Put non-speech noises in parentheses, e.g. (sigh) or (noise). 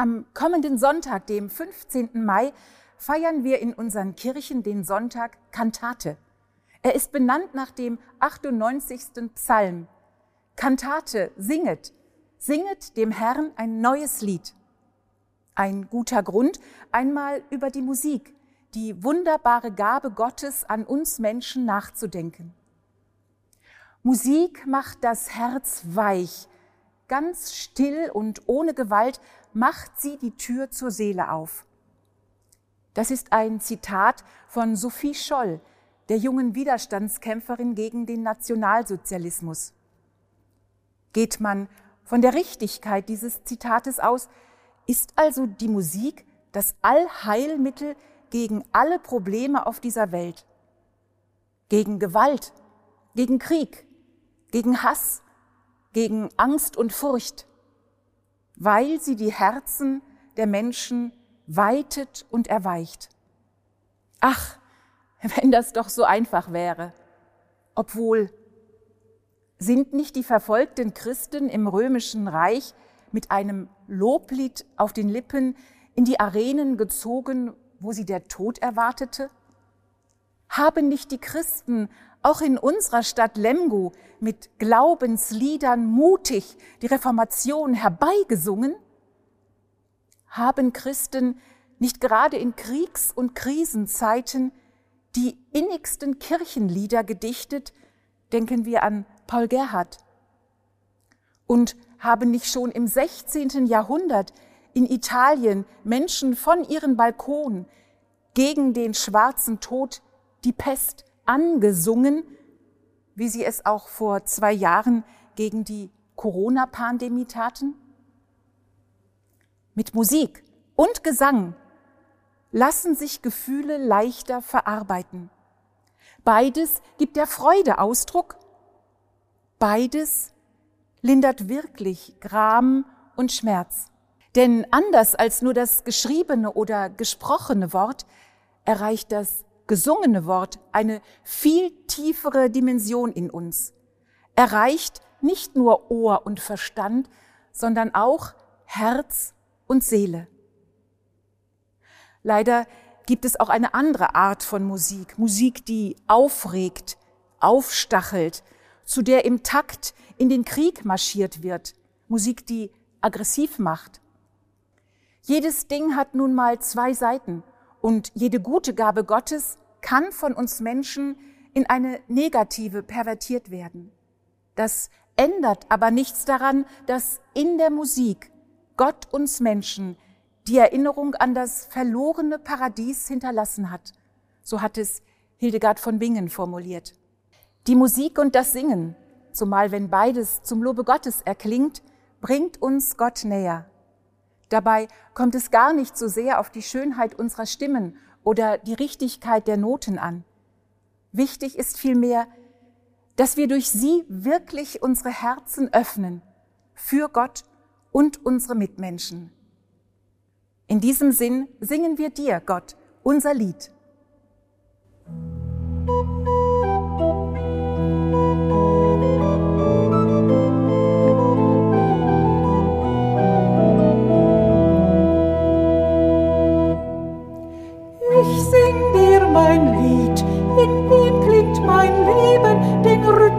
Am kommenden Sonntag, dem 15. Mai, feiern wir in unseren Kirchen den Sonntag Kantate. Er ist benannt nach dem 98. Psalm. Kantate, singet, singet dem Herrn ein neues Lied. Ein guter Grund, einmal über die Musik, die wunderbare Gabe Gottes an uns Menschen nachzudenken. Musik macht das Herz weich, ganz still und ohne Gewalt macht sie die Tür zur Seele auf. Das ist ein Zitat von Sophie Scholl, der jungen Widerstandskämpferin gegen den Nationalsozialismus. Geht man von der Richtigkeit dieses Zitates aus, ist also die Musik das Allheilmittel gegen alle Probleme auf dieser Welt. Gegen Gewalt, gegen Krieg, gegen Hass, gegen Angst und Furcht weil sie die Herzen der Menschen weitet und erweicht. Ach, (laughs) wenn das doch so einfach wäre. Obwohl, sind nicht die verfolgten Christen im römischen Reich mit einem Loblied auf den Lippen in die Arenen gezogen, wo sie der Tod erwartete? Haben nicht die Christen auch in unserer Stadt Lemgo mit Glaubensliedern mutig die Reformation herbeigesungen? Haben Christen nicht gerade in Kriegs- und Krisenzeiten die innigsten Kirchenlieder gedichtet? Denken wir an Paul Gerhard. Und haben nicht schon im 16. Jahrhundert in Italien Menschen von ihren Balkonen gegen den schwarzen Tod, die Pest, angesungen, wie sie es auch vor zwei Jahren gegen die Corona-Pandemie taten? Mit Musik und Gesang lassen sich Gefühle leichter verarbeiten. Beides gibt der Freude Ausdruck. Beides lindert wirklich Gram und Schmerz. Denn anders als nur das geschriebene oder gesprochene Wort erreicht das gesungene Wort eine viel tiefere Dimension in uns, erreicht nicht nur Ohr und Verstand, sondern auch Herz und Seele. Leider gibt es auch eine andere Art von Musik, Musik, die aufregt, aufstachelt, zu der im Takt in den Krieg marschiert wird, Musik, die aggressiv macht. Jedes Ding hat nun mal zwei Seiten und jede gute Gabe Gottes kann von uns Menschen in eine negative pervertiert werden. Das ändert aber nichts daran, dass in der Musik Gott uns Menschen die Erinnerung an das verlorene Paradies hinterlassen hat. So hat es Hildegard von Bingen formuliert. Die Musik und das Singen, zumal wenn beides zum Lobe Gottes erklingt, bringt uns Gott näher. Dabei kommt es gar nicht so sehr auf die Schönheit unserer Stimmen oder die Richtigkeit der Noten an. Wichtig ist vielmehr, dass wir durch sie wirklich unsere Herzen öffnen für Gott und unsere Mitmenschen. In diesem Sinn singen wir dir, Gott, unser Lied. In ihm klingt mein Leben, die Höhe